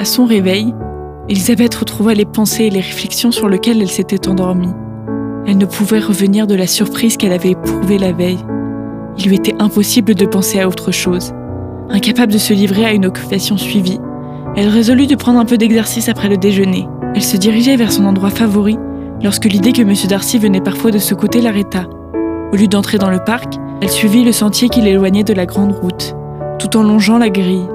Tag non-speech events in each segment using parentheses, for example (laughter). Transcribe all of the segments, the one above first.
À son réveil, Elisabeth retrouva les pensées et les réflexions sur lesquelles elle s'était endormie. Elle ne pouvait revenir de la surprise qu'elle avait éprouvée la veille. Il lui était impossible de penser à autre chose. Incapable de se livrer à une occupation suivie, elle résolut de prendre un peu d'exercice après le déjeuner. Elle se dirigeait vers son endroit favori lorsque l'idée que M. Darcy venait parfois de ce côté l'arrêta. Au lieu d'entrer dans le parc, elle suivit le sentier qui l'éloignait de la grande route, tout en longeant la grille.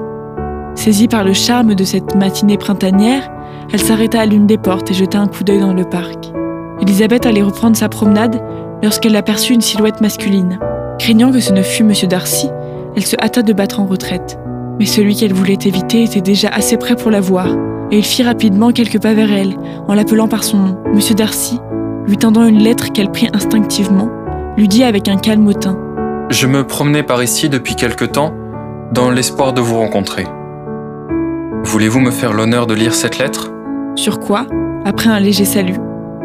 Saisie par le charme de cette matinée printanière, elle s'arrêta à l'une des portes et jeta un coup d'œil dans le parc. Elisabeth allait reprendre sa promenade lorsqu'elle aperçut une silhouette masculine. Craignant que ce ne fût M. Darcy, elle se hâta de battre en retraite. Mais celui qu'elle voulait éviter était déjà assez près pour la voir, et il fit rapidement quelques pas vers elle, en l'appelant par son nom. M. Darcy, lui tendant une lettre qu'elle prit instinctivement, lui dit avec un calme hautain. Je me promenais par ici depuis quelque temps, dans l'espoir de vous rencontrer. Voulez-vous me faire l'honneur de lire cette lettre? Sur quoi, après un léger salut,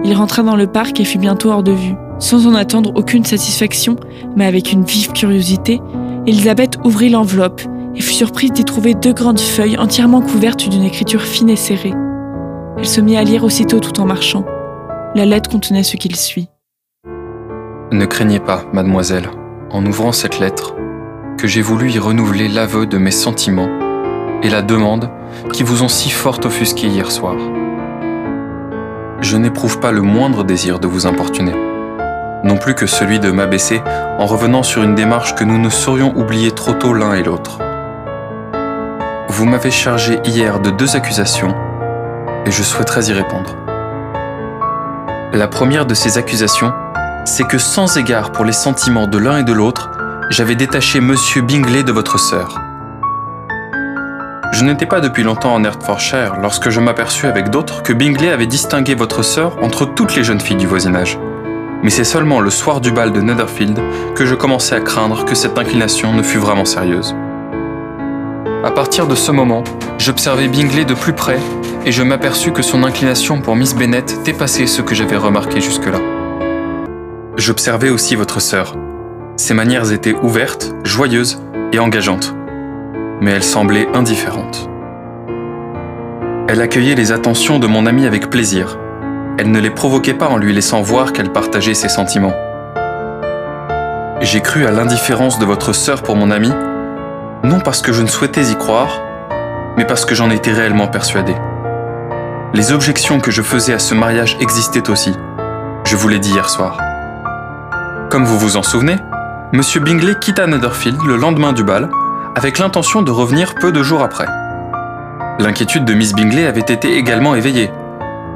il rentra dans le parc et fut bientôt hors de vue. Sans en attendre aucune satisfaction, mais avec une vive curiosité, Elisabeth ouvrit l'enveloppe et fut surprise d'y trouver deux grandes feuilles entièrement couvertes d'une écriture fine et serrée. Elle se mit à lire aussitôt tout en marchant. La lettre contenait ce qu'il suit. Ne craignez pas, mademoiselle, en ouvrant cette lettre, que j'ai voulu y renouveler l'aveu de mes sentiments et la demande qui vous ont si fort offusqué hier soir. Je n'éprouve pas le moindre désir de vous importuner, non plus que celui de m'abaisser en revenant sur une démarche que nous ne saurions oublier trop tôt l'un et l'autre. Vous m'avez chargé hier de deux accusations et je souhaiterais y répondre. La première de ces accusations, c'est que sans égard pour les sentiments de l'un et de l'autre, j'avais détaché Monsieur Bingley de votre sœur. Je n'étais pas depuis longtemps en Hertfordshire lorsque je m'aperçus avec d'autres que Bingley avait distingué votre sœur entre toutes les jeunes filles du voisinage. Mais c'est seulement le soir du bal de Netherfield que je commençais à craindre que cette inclination ne fût vraiment sérieuse. À partir de ce moment, j'observai Bingley de plus près et je m'aperçus que son inclination pour Miss Bennet dépassait ce que j'avais remarqué jusque-là. J'observais aussi votre sœur. Ses manières étaient ouvertes, joyeuses et engageantes, mais elle semblait indifférente. Elle accueillait les attentions de mon ami avec plaisir. Elle ne les provoquait pas en lui laissant voir qu'elle partageait ses sentiments. J'ai cru à l'indifférence de votre sœur pour mon ami non parce que je ne souhaitais y croire, mais parce que j'en étais réellement persuadé. Les objections que je faisais à ce mariage existaient aussi. Je vous l'ai dit hier soir. Comme vous vous en souvenez, M. Bingley quitta Netherfield le lendemain du bal avec l'intention de revenir peu de jours après. L'inquiétude de Miss Bingley avait été également éveillée.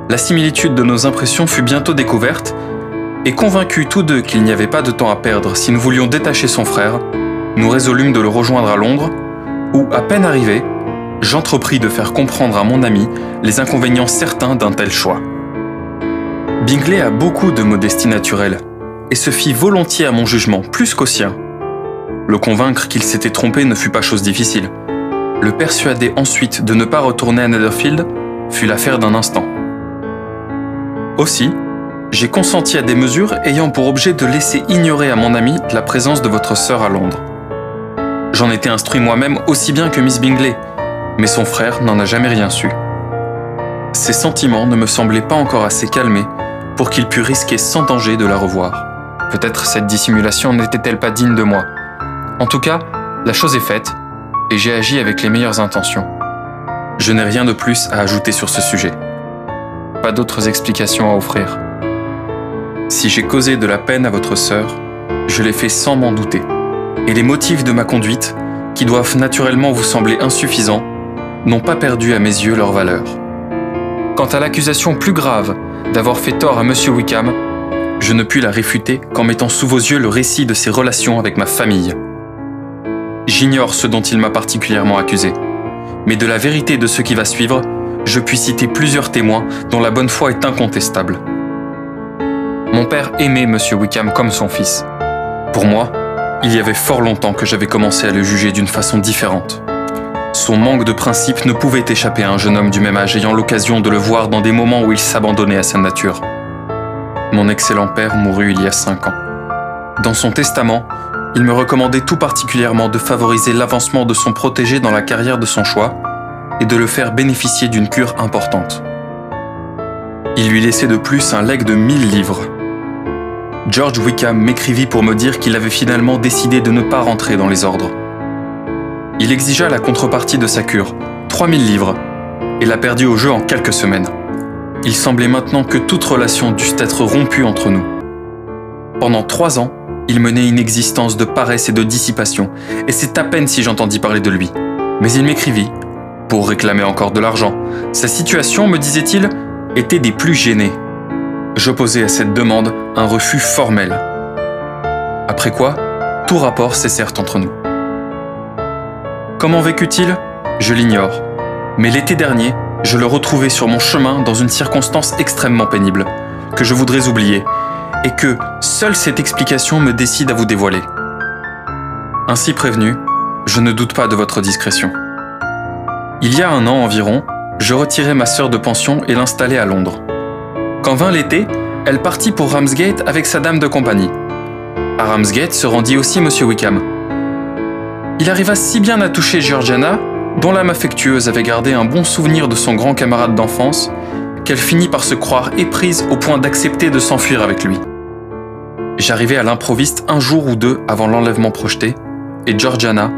La similitude de nos impressions fut bientôt découverte, et convaincus tous deux qu'il n'y avait pas de temps à perdre si nous voulions détacher son frère, nous résolûmes de le rejoindre à Londres, où, à peine arrivé, j'entrepris de faire comprendre à mon ami les inconvénients certains d'un tel choix. Bingley a beaucoup de modestie naturelle, et se fit volontiers à mon jugement, plus qu'au sien. Le convaincre qu'il s'était trompé ne fut pas chose difficile. Le persuader ensuite de ne pas retourner à Netherfield fut l'affaire d'un instant. Aussi, j'ai consenti à des mesures ayant pour objet de laisser ignorer à mon ami la présence de votre sœur à Londres. J'en étais instruit moi-même aussi bien que Miss Bingley, mais son frère n'en a jamais rien su. Ses sentiments ne me semblaient pas encore assez calmés pour qu'il pût risquer sans danger de la revoir. Peut-être cette dissimulation n'était-elle pas digne de moi. En tout cas, la chose est faite, et j'ai agi avec les meilleures intentions. Je n'ai rien de plus à ajouter sur ce sujet. Pas d'autres explications à offrir. Si j'ai causé de la peine à votre sœur, je l'ai fait sans m'en douter et les motifs de ma conduite, qui doivent naturellement vous sembler insuffisants, n'ont pas perdu à mes yeux leur valeur. Quant à l'accusation plus grave d'avoir fait tort à M. Wickham, je ne puis la réfuter qu'en mettant sous vos yeux le récit de ses relations avec ma famille. J'ignore ce dont il m'a particulièrement accusé, mais de la vérité de ce qui va suivre, je puis citer plusieurs témoins dont la bonne foi est incontestable. Mon père aimait M. Wickham comme son fils. Pour moi, il y avait fort longtemps que j'avais commencé à le juger d'une façon différente. Son manque de principe ne pouvait échapper à un jeune homme du même âge ayant l'occasion de le voir dans des moments où il s'abandonnait à sa nature. Mon excellent père mourut il y a cinq ans. Dans son testament, il me recommandait tout particulièrement de favoriser l'avancement de son protégé dans la carrière de son choix, et de le faire bénéficier d'une cure importante. Il lui laissait de plus un legs de 1000 livres. George Wickham m'écrivit pour me dire qu'il avait finalement décidé de ne pas rentrer dans les ordres. Il exigea la contrepartie de sa cure, 3000 livres, et l'a perdu au jeu en quelques semaines. Il semblait maintenant que toute relation dût être rompue entre nous. Pendant trois ans, il menait une existence de paresse et de dissipation, et c'est à peine si j'entendis parler de lui. Mais il m'écrivit, pour réclamer encore de l'argent. Sa situation, me disait-il, était des plus gênées. J'opposai à cette demande un refus formel. Après quoi, tout rapport cessèrent entre nous. Comment vécut-il? Je l'ignore. Mais l'été dernier, je le retrouvai sur mon chemin dans une circonstance extrêmement pénible, que je voudrais oublier, et que seule cette explication me décide à vous dévoiler. Ainsi prévenu, je ne doute pas de votre discrétion. Il y a un an environ, je retirai ma sœur de pension et l'installai à Londres. Quand vint l'été, elle partit pour Ramsgate avec sa dame de compagnie. À Ramsgate se rendit aussi M. Wickham. Il arriva si bien à toucher Georgiana, dont l'âme affectueuse avait gardé un bon souvenir de son grand camarade d'enfance, qu'elle finit par se croire éprise au point d'accepter de s'enfuir avec lui. J'arrivai à l'improviste un jour ou deux avant l'enlèvement projeté, et Georgiana,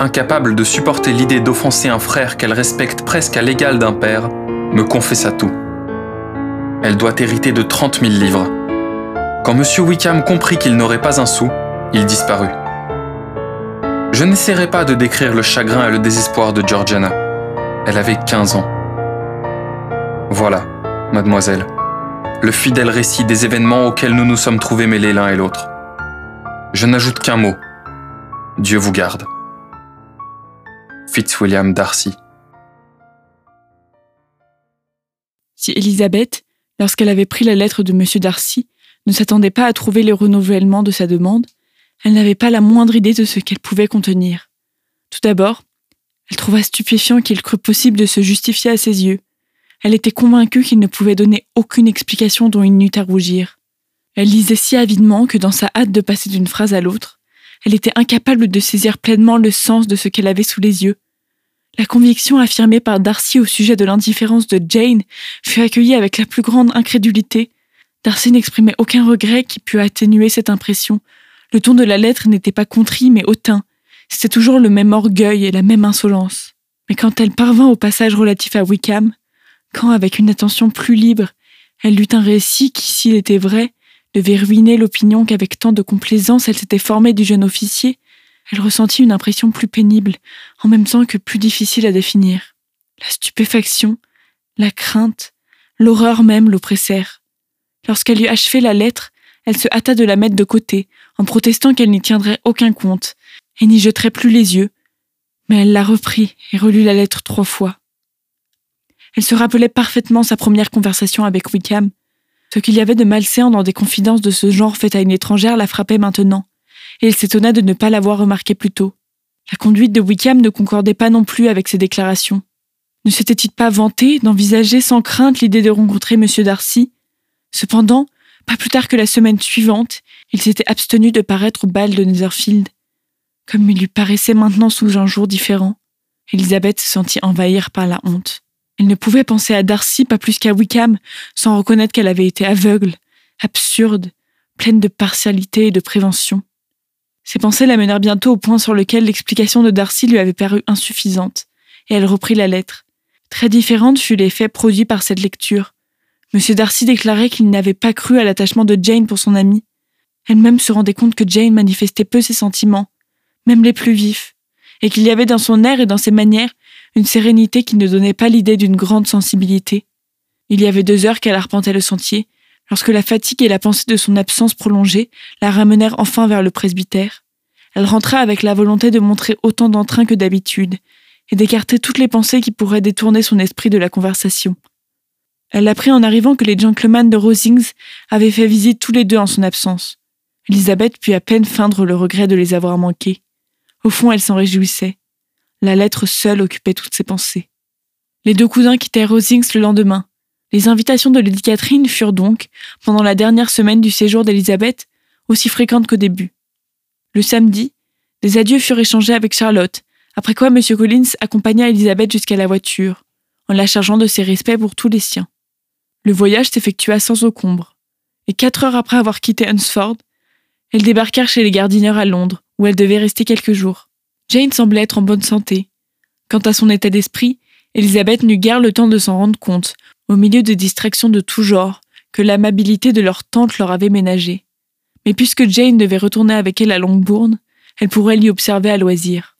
incapable de supporter l'idée d'offenser un frère qu'elle respecte presque à l'égal d'un père, me confessa tout. Elle doit hériter de 30 000 livres. Quand M. Wickham comprit qu'il n'aurait pas un sou, il disparut. Je n'essaierai pas de décrire le chagrin et le désespoir de Georgiana. Elle avait 15 ans. Voilà, mademoiselle, le fidèle récit des événements auxquels nous nous sommes trouvés mêlés l'un et l'autre. Je n'ajoute qu'un mot. Dieu vous garde. Fitzwilliam Darcy. Si Elisabeth, lorsqu'elle avait pris la lettre de M. Darcy, ne s'attendait pas à trouver le renouvellement de sa demande, elle n'avait pas la moindre idée de ce qu'elle pouvait contenir. Tout d'abord, elle trouva stupéfiant qu'il crût possible de se justifier à ses yeux. Elle était convaincue qu'il ne pouvait donner aucune explication dont il n'eût à rougir. Elle lisait si avidement que dans sa hâte de passer d'une phrase à l'autre, elle était incapable de saisir pleinement le sens de ce qu'elle avait sous les yeux. La conviction affirmée par Darcy au sujet de l'indifférence de Jane fut accueillie avec la plus grande incrédulité. Darcy n'exprimait aucun regret qui pût atténuer cette impression. Le ton de la lettre n'était pas contrit mais hautain. C'était toujours le même orgueil et la même insolence. Mais quand elle parvint au passage relatif à Wickham, quand, avec une attention plus libre, elle lut un récit qui, s'il était vrai, devait ruiner l'opinion qu'avec tant de complaisance elle s'était formée du jeune officier, elle ressentit une impression plus pénible, en même temps que plus difficile à définir. La stupéfaction, la crainte, l'horreur même l'oppressèrent. Lorsqu'elle eut achevé la lettre, elle se hâta de la mettre de côté, en protestant qu'elle n'y tiendrait aucun compte, et n'y jetterait plus les yeux. Mais elle la reprit et relut la lettre trois fois. Elle se rappelait parfaitement sa première conversation avec Wickham, ce qu'il y avait de malséant dans des confidences de ce genre faites à une étrangère la frappait maintenant, et il s'étonna de ne pas l'avoir remarqué plus tôt. La conduite de Wickham ne concordait pas non plus avec ses déclarations. Ne s'était-il pas vanté d'envisager sans crainte l'idée de rencontrer M. Darcy? Cependant, pas plus tard que la semaine suivante, il s'était abstenu de paraître au bal de Netherfield. Comme il lui paraissait maintenant sous un jour différent, Elisabeth se sentit envahir par la honte. Elle ne pouvait penser à Darcy pas plus qu'à Wickham sans reconnaître qu'elle avait été aveugle, absurde, pleine de partialité et de prévention. Ces pensées la menèrent bientôt au point sur lequel l'explication de Darcy lui avait paru insuffisante, et elle reprit la lettre. Très différente fut l'effet produit par cette lecture. M. Darcy déclarait qu'il n'avait pas cru à l'attachement de Jane pour son amie. Elle-même se rendait compte que Jane manifestait peu ses sentiments, même les plus vifs, et qu'il y avait dans son air et dans ses manières une sérénité qui ne donnait pas l'idée d'une grande sensibilité. Il y avait deux heures qu'elle arpentait le sentier, lorsque la fatigue et la pensée de son absence prolongée la ramenèrent enfin vers le presbytère. Elle rentra avec la volonté de montrer autant d'entrain que d'habitude, et d'écarter toutes les pensées qui pourraient détourner son esprit de la conversation. Elle apprit en arrivant que les gentlemen de Rosings avaient fait visite tous les deux en son absence. Elisabeth put à peine feindre le regret de les avoir manqués. Au fond, elle s'en réjouissait. La lettre seule occupait toutes ses pensées. Les deux cousins quittèrent Rosings le lendemain. Les invitations de Lady Catherine furent donc, pendant la dernière semaine du séjour d'Elisabeth, aussi fréquentes qu'au début. Le samedi, des adieux furent échangés avec Charlotte, Après quoi, M. Collins accompagna Elisabeth jusqu'à la voiture, en la chargeant de ses respects pour tous les siens. Le voyage s'effectua sans encombre, et quatre heures après avoir quitté Hunsford, elles débarquèrent chez les Gardiners à Londres, où elles devaient rester quelques jours. Jane semblait être en bonne santé. Quant à son état d'esprit, Elisabeth n'eut guère le temps de s'en rendre compte, au milieu de distractions de tout genre, que l'amabilité de leur tante leur avait ménagées. Mais puisque Jane devait retourner avec elle à Longbourn, elle pourrait l'y observer à loisir.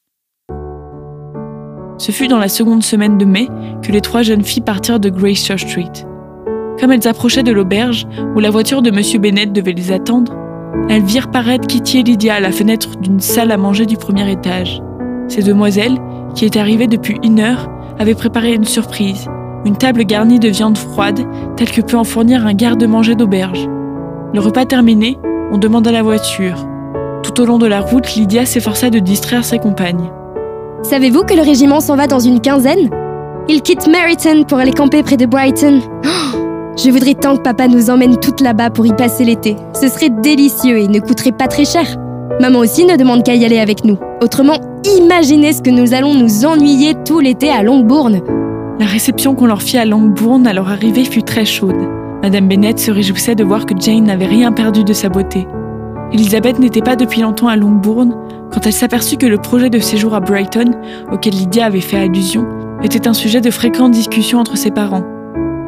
Ce fut dans la seconde semaine de mai que les trois jeunes filles partirent de Church Street. Comme elles approchaient de l'auberge, où la voiture de M. Bennett devait les attendre, elles virent paraître Kitty et Lydia à la fenêtre d'une salle à manger du premier étage. Ces demoiselles, qui étaient arrivées depuis une heure, avaient préparé une surprise, une table garnie de viande froide, telle que peut en fournir un garde-manger d'auberge. Le repas terminé, on demanda la voiture. Tout au long de la route, Lydia s'efforça de distraire ses compagnes. Savez-vous que le régiment s'en va dans une quinzaine? Il quitte Meryton pour aller camper près de Brighton. Oh, je voudrais tant que papa nous emmène toutes là-bas pour y passer l'été. Ce serait délicieux et ne coûterait pas très cher. Maman aussi ne demande qu'à y aller avec nous. Autrement, imaginez ce que nous allons nous ennuyer tout l'été à Longbourn. La réception qu'on leur fit à Longbourn à leur arrivée fut très chaude. Madame Bennett se réjouissait de voir que Jane n'avait rien perdu de sa beauté. Elisabeth n'était pas depuis longtemps à Longbourn quand elle s'aperçut que le projet de séjour à Brighton, auquel Lydia avait fait allusion, était un sujet de fréquentes discussions entre ses parents.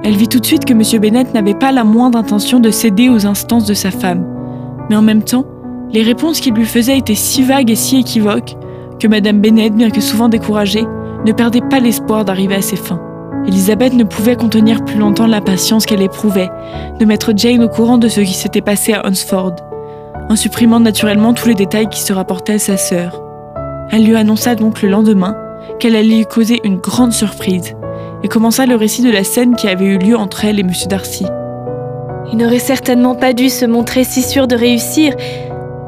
Elle vit tout de suite que M. Bennett n'avait pas la moindre intention de céder aux instances de sa femme. Mais en même temps, les réponses qu'il lui faisait étaient si vagues et si équivoques que Mme Bennett, bien que souvent découragée, ne perdait pas l'espoir d'arriver à ses fins. Elisabeth ne pouvait contenir plus longtemps l'impatience qu'elle éprouvait de mettre Jane au courant de ce qui s'était passé à Hunsford, en supprimant naturellement tous les détails qui se rapportaient à sa sœur. Elle lui annonça donc le lendemain qu'elle allait lui causer une grande surprise et commença le récit de la scène qui avait eu lieu entre elle et M. Darcy. Il n'aurait certainement pas dû se montrer si sûr de réussir,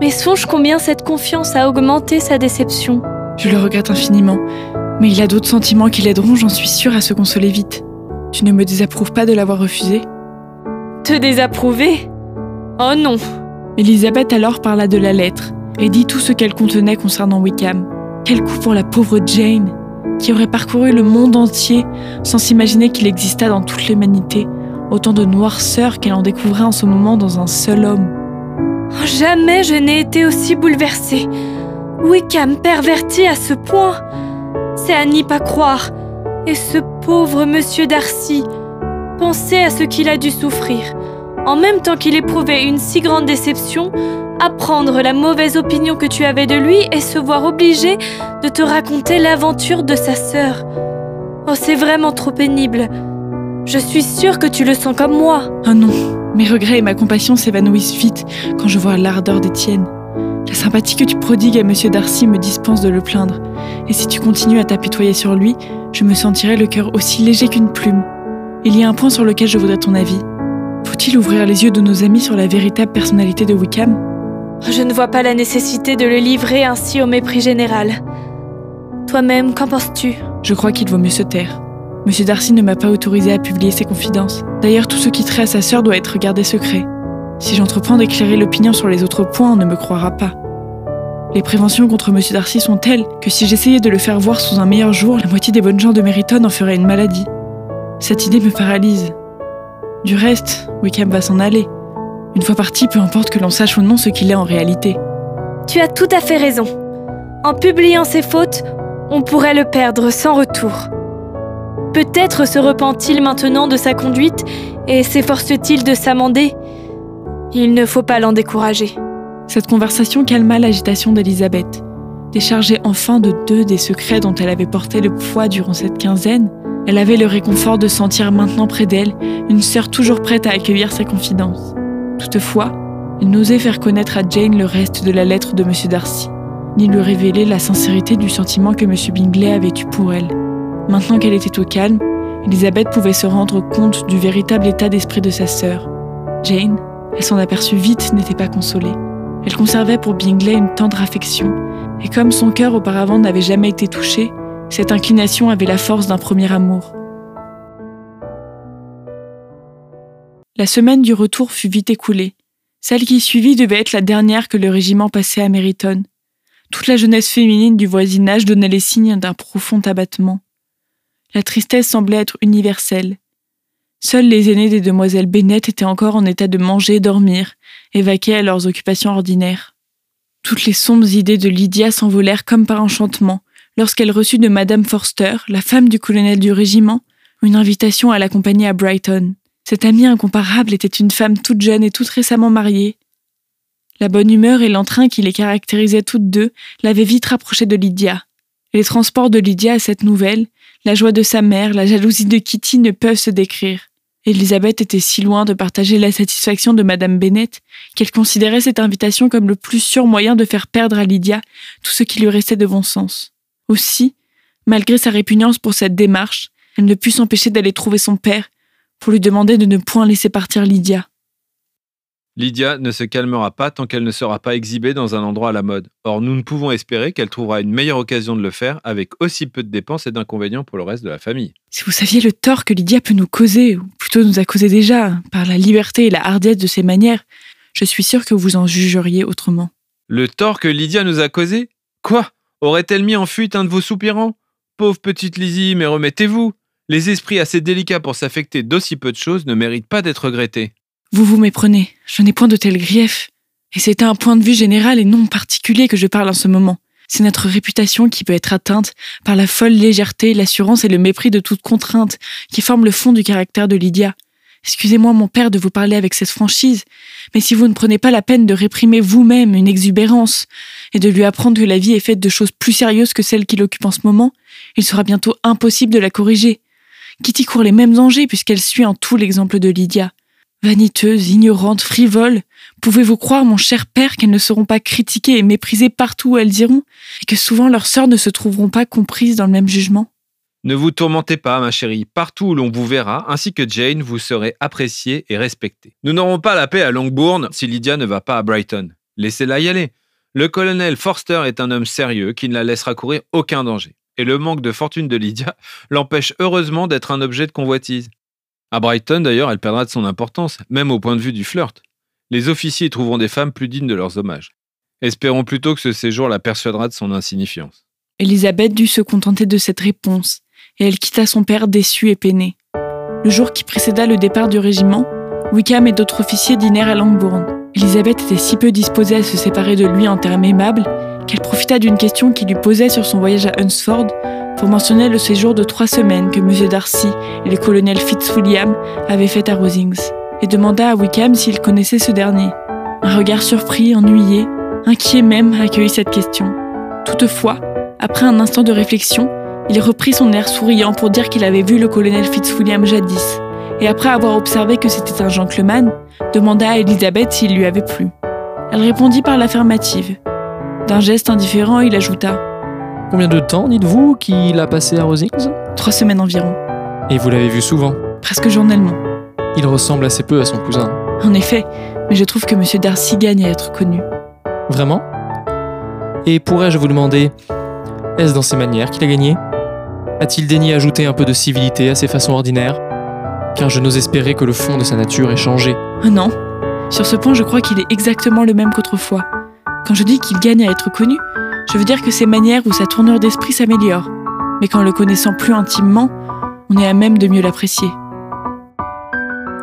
mais songe combien cette confiance a augmenté sa déception. Je le regrette infiniment, mais il a d'autres sentiments qui l'aideront, j'en suis sûre, à se consoler vite. Tu ne me désapprouves pas de l'avoir refusé? Te désapprouver? Oh non Elisabeth alors parla de la lettre et dit tout ce qu'elle contenait concernant Wickham. Quel coup pour la pauvre Jane, qui aurait parcouru le monde entier sans s'imaginer qu'il exista dans toute l'humanité autant de noirceur qu'elle en découvrait en ce moment dans un seul homme. Oh, jamais je n'ai été aussi bouleversée. Wickham perverti à ce point. C'est à n'y pas croire. Et ce pauvre monsieur Darcy, pensez à ce qu'il a dû souffrir. En même temps qu'il éprouvait une si grande déception, apprendre la mauvaise opinion que tu avais de lui et se voir obligé de te raconter l'aventure de sa sœur. Oh, c'est vraiment trop pénible. Je suis sûre que tu le sens comme moi. Ah non, mes regrets et ma compassion s'évanouissent vite quand je vois l'ardeur d'Étienne. La sympathie que tu prodigues à Monsieur Darcy me dispense de le plaindre. Et si tu continues à t'apitoyer sur lui, je me sentirai le cœur aussi léger qu'une plume. Il y a un point sur lequel je voudrais ton avis. Faut-il ouvrir les yeux de nos amis sur la véritable personnalité de Wickham? Je ne vois pas la nécessité de le livrer ainsi au mépris général. Toi-même, qu'en penses-tu? Je crois qu'il vaut mieux se taire. Monsieur Darcy ne m'a pas autorisé à publier ses confidences. D'ailleurs, tout ce qui traite à sa sœur doit être gardé secret. Si j'entreprends d'éclairer l'opinion sur les autres points, on ne me croira pas. Les préventions contre M. Darcy sont telles que si j'essayais de le faire voir sous un meilleur jour, la moitié des bonnes gens de Meriton en feraient une maladie. Cette idée me paralyse. Du reste, Wickham va s'en aller. Une fois parti, peu importe que l'on sache ou non ce qu'il est en réalité. Tu as tout à fait raison. En publiant ses fautes, on pourrait le perdre sans retour. Peut-être se repent-il maintenant de sa conduite et s'efforce-t-il de s'amender? Il ne faut pas l'en décourager. Cette conversation calma l'agitation d'Elisabeth. Déchargée enfin de deux des secrets dont elle avait porté le poids durant cette quinzaine, elle avait le réconfort de sentir maintenant près d'elle une sœur toujours prête à accueillir sa confidence. Toutefois, elle n'osait faire connaître à Jane le reste de la lettre de M. Darcy, ni lui révéler la sincérité du sentiment que M. Bingley avait eu pour elle. Maintenant qu'elle était au calme, Elisabeth pouvait se rendre compte du véritable état d'esprit de sa sœur. Jane, elle s'en aperçut vite, n'était pas consolée. Elle conservait pour Bingley une tendre affection, et comme son cœur auparavant n'avait jamais été touché, cette inclination avait la force d'un premier amour. La semaine du retour fut vite écoulée. Celle qui suivit devait être la dernière que le régiment passait à Meriton. Toute la jeunesse féminine du voisinage donnait les signes d'un profond abattement. La tristesse semblait être universelle. Seuls les aînés des demoiselles Bennett étaient encore en état de manger, dormir, et à leurs occupations ordinaires. Toutes les sombres idées de Lydia s'envolèrent comme par enchantement lorsqu'elle reçut de Madame Forster, la femme du colonel du régiment, une invitation à l'accompagner à Brighton. Cette amie incomparable était une femme toute jeune et toute récemment mariée. La bonne humeur et l'entrain qui les caractérisaient toutes deux l'avaient vite rapprochée de Lydia. Les transports de Lydia à cette nouvelle, la joie de sa mère, la jalousie de Kitty ne peuvent se décrire. Elisabeth était si loin de partager la satisfaction de Madame Bennet qu'elle considérait cette invitation comme le plus sûr moyen de faire perdre à Lydia tout ce qui lui restait de bon sens. Aussi, malgré sa répugnance pour cette démarche, elle ne put s'empêcher d'aller trouver son père pour lui demander de ne point laisser partir Lydia. Lydia ne se calmera pas tant qu'elle ne sera pas exhibée dans un endroit à la mode. Or, nous ne pouvons espérer qu'elle trouvera une meilleure occasion de le faire avec aussi peu de dépenses et d'inconvénients pour le reste de la famille. Si vous saviez le tort que Lydia peut nous causer, ou plutôt nous a causé déjà, par la liberté et la hardiesse de ses manières, je suis sûr que vous en jugeriez autrement. Le tort que Lydia nous a causé? Quoi? Aurait-elle mis en fuite un de vos soupirants? Pauvre petite Lizzie, mais remettez-vous Les esprits assez délicats pour s'affecter d'aussi peu de choses ne méritent pas d'être regrettés. Vous vous méprenez, je n'ai point de tel grief. Et c'est à un point de vue général et non particulier que je parle en ce moment. C'est notre réputation qui peut être atteinte par la folle légèreté, l'assurance et le mépris de toute contrainte qui forment le fond du caractère de Lydia. Excusez-moi, mon père, de vous parler avec cette franchise, mais si vous ne prenez pas la peine de réprimer vous-même une exubérance et de lui apprendre que la vie est faite de choses plus sérieuses que celles qu'il occupe en ce moment, il sera bientôt impossible de la corriger. Kitty court les mêmes dangers puisqu'elle suit en tout l'exemple de Lydia. Vaniteuses, ignorantes, frivoles, pouvez-vous croire, mon cher père, qu'elles ne seront pas critiquées et méprisées partout où elles iront, et que souvent leurs sœurs ne se trouveront pas comprises dans le même jugement? Ne vous tourmentez pas, ma chérie. Partout où l'on vous verra, ainsi que Jane, vous serez appréciée et respectée. Nous n'aurons pas la paix à Longbourn si Lydia ne va pas à Brighton. Laissez-la y aller. Le colonel Forster est un homme sérieux qui ne la laissera courir aucun danger. Et le manque de fortune de Lydia (laughs) l'empêche heureusement d'être un objet de convoitise. À Brighton, d'ailleurs, elle perdra de son importance, même au point de vue du flirt. Les officiers trouveront des femmes plus dignes de leurs hommages. Espérons plutôt que ce séjour la persuadera de son insignifiance. Elisabeth dut se contenter de cette réponse, et elle quitta son père déçu et peiné. Le jour qui précéda le départ du régiment, Wickham et d'autres officiers dînèrent à Longbourn. Elisabeth était si peu disposée à se séparer de lui en termes aimables qu'elle profita d'une question qu'il lui posait sur son voyage à Hunsford pour mentionner le séjour de trois semaines que M. Darcy et le colonel Fitzwilliam avaient fait à Rosings, et demanda à Wickham s'il connaissait ce dernier. Un regard surpris, ennuyé, inquiet même accueillit cette question. Toutefois, après un instant de réflexion, il reprit son air souriant pour dire qu'il avait vu le colonel Fitzwilliam jadis, et après avoir observé que c'était un gentleman, demanda à Elisabeth s'il lui avait plu. Elle répondit par l'affirmative. D'un geste indifférent, il ajouta Combien de temps, dites-vous, qu'il a passé à Rosings? Trois semaines environ, Et vous l'avez vu souvent? presque journellement. Il ressemble assez peu à son cousin. En effet, mais je trouve que M. Darcy gagne à être connu. Vraiment? Et pourrais-je vous demander, est-ce dans ses manières qu'il a gagné? A-t-il daigné ajouter un peu de civilité à ses façons ordinaires? Car je n'ose espérer que le fond de sa nature ait changé. Ah non, sur ce point, je crois qu'il est exactement le même qu'autrefois. Quand je dis qu'il gagne à être connu, je veux dire que ses manières ou sa tournure d'esprit s'améliorent. Mais qu'en le connaissant plus intimement, on est à même de mieux l'apprécier.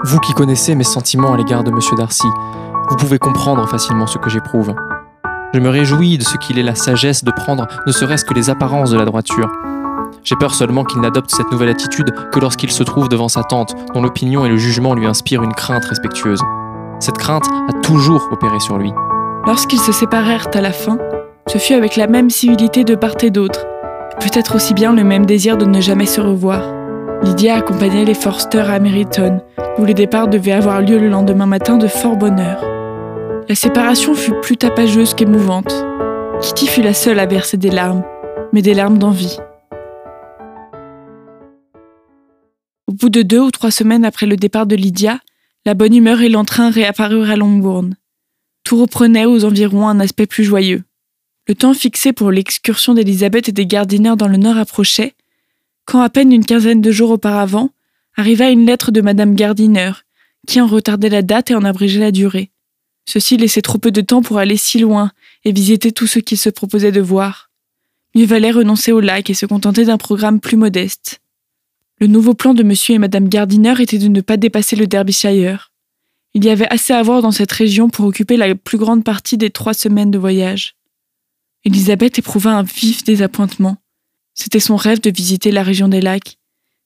Vous qui connaissez mes sentiments à l'égard de Monsieur Darcy, vous pouvez comprendre facilement ce que j'éprouve. Je me réjouis de ce qu'il ait la sagesse de prendre ne serait-ce que les apparences de la droiture. J'ai peur seulement qu'il n'adopte cette nouvelle attitude que lorsqu'il se trouve devant sa tante, dont l'opinion et le jugement lui inspirent une crainte respectueuse. Cette crainte a toujours opéré sur lui. Lorsqu'ils se séparèrent à la fin, ce fut avec la même civilité de part et d'autre, peut-être aussi bien le même désir de ne jamais se revoir. Lydia accompagnait les Forster à Meryton, où le départ devait avoir lieu le lendemain matin de fort bonne heure. La séparation fut plus tapageuse qu'émouvante. Kitty fut la seule à verser des larmes, mais des larmes d'envie. Au bout de deux ou trois semaines après le départ de Lydia, la bonne humeur et l'entrain réapparurent à Longbourn. Tout reprenait aux environs un aspect plus joyeux. Le temps fixé pour l'excursion d'Elisabeth et des Gardiner dans le nord approchait, quand à peine une quinzaine de jours auparavant, arriva une lettre de Madame Gardiner, qui en retardait la date et en abrégeait la durée. Ceci laissait trop peu de temps pour aller si loin et visiter tout ce qu'il se proposait de voir. Mieux valait renoncer au lac et se contenter d'un programme plus modeste. Le nouveau plan de monsieur et madame Gardiner était de ne pas dépasser le Derbyshire. Il y avait assez à voir dans cette région pour occuper la plus grande partie des trois semaines de voyage. Elisabeth éprouva un vif désappointement. C'était son rêve de visiter la région des lacs,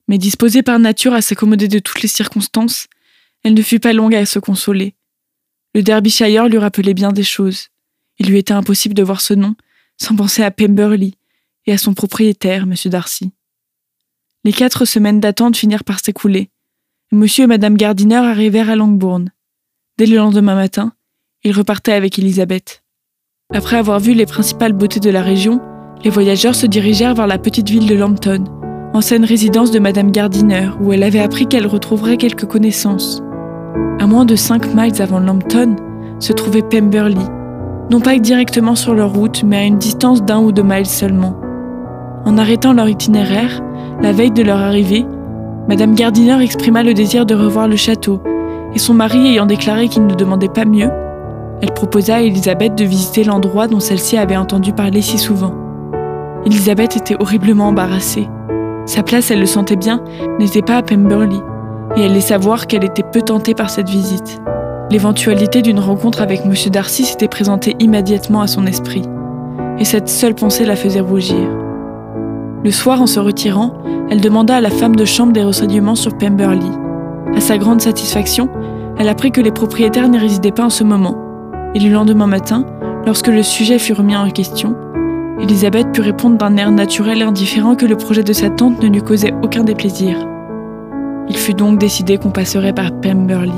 mais disposée par nature à s'accommoder de toutes les circonstances, elle ne fut pas longue à se consoler. Le Derbyshire lui rappelait bien des choses. Il lui était impossible de voir ce nom sans penser à Pemberley et à son propriétaire, M. Darcy. Les quatre semaines d'attente finirent par s'écouler. M. et Mme Gardiner arrivèrent à Longbourn. Dès le lendemain matin, ils repartaient avec Elisabeth. Après avoir vu les principales beautés de la région, les voyageurs se dirigèrent vers la petite ville de Lambton, ancienne résidence de Mme Gardiner, où elle avait appris qu'elle retrouverait quelques connaissances. À moins de cinq miles avant Lambton se trouvait Pemberley, non pas directement sur leur route, mais à une distance d'un ou deux miles seulement. En arrêtant leur itinéraire, la veille de leur arrivée, Madame Gardiner exprima le désir de revoir le château, et son mari ayant déclaré qu'il ne demandait pas mieux, elle proposa à Elisabeth de visiter l'endroit dont celle-ci avait entendu parler si souvent. Elisabeth était horriblement embarrassée. Sa place, elle le sentait bien, n'était pas à Pemberley, et elle laissa savoir qu'elle était peu tentée par cette visite. L'éventualité d'une rencontre avec M. Darcy s'était présentée immédiatement à son esprit, et cette seule pensée la faisait rougir. Le soir, en se retirant, elle demanda à la femme de chambre des renseignements sur Pemberley. À sa grande satisfaction, elle apprit que les propriétaires n'y résidaient pas en ce moment, et le lendemain matin, lorsque le sujet fut remis en question, Elisabeth put répondre d'un air naturel et indifférent que le projet de sa tante ne lui causait aucun déplaisir. Il fut donc décidé qu'on passerait par Pemberley.